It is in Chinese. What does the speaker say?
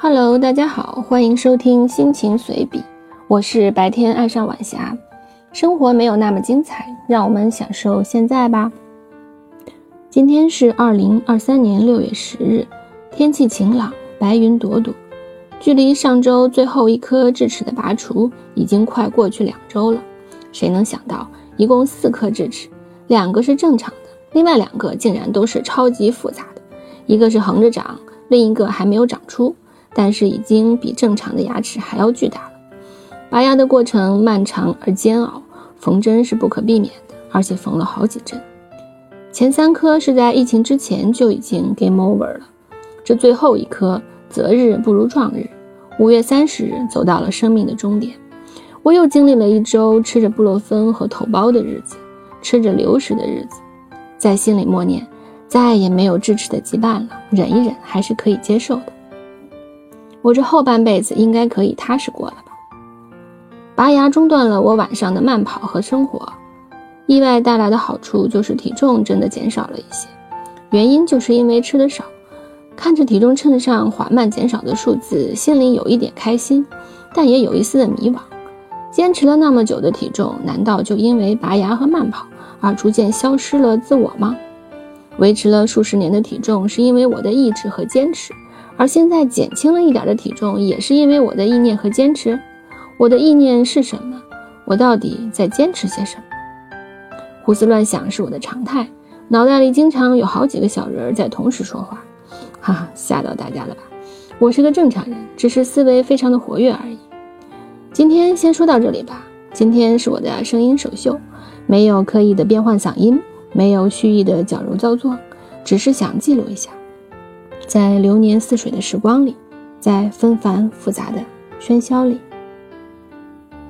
Hello，大家好，欢迎收听心情随笔。我是白天爱上晚霞，生活没有那么精彩，让我们享受现在吧。今天是二零二三年六月十日，天气晴朗，白云朵朵。距离上周最后一颗智齿的拔除已经快过去两周了。谁能想到，一共四颗智齿，两个是正常的，另外两个竟然都是超级复杂的，一个是横着长，另一个还没有长出。但是已经比正常的牙齿还要巨大了。拔牙的过程漫长而煎熬，缝针是不可避免的，而且缝了好几针。前三颗是在疫情之前就已经 game over 了，这最后一颗择日不如撞日，五月三十日走到了生命的终点。我又经历了一周吃着布洛芬和头孢的日子，吃着流食的日子，在心里默念：再也没有智齿的羁绊了，忍一忍还是可以接受的。我这后半辈子应该可以踏实过了吧？拔牙中断了我晚上的慢跑和生活，意外带来的好处就是体重真的减少了一些，原因就是因为吃的少。看着体重秤上缓慢减少的数字，心里有一点开心，但也有一丝的迷惘。坚持了那么久的体重，难道就因为拔牙和慢跑而逐渐消失了自我吗？维持了数十年的体重，是因为我的意志和坚持。而现在减轻了一点的体重，也是因为我的意念和坚持。我的意念是什么？我到底在坚持些什么？胡思乱想是我的常态，脑袋里经常有好几个小人在同时说话，哈哈，吓到大家了吧？我是个正常人，只是思维非常的活跃而已。今天先说到这里吧。今天是我的声音首秀，没有刻意的变换嗓音，没有蓄意的矫揉造作，只是想记录一下。在流年似水的时光里，在纷繁复杂的喧嚣里。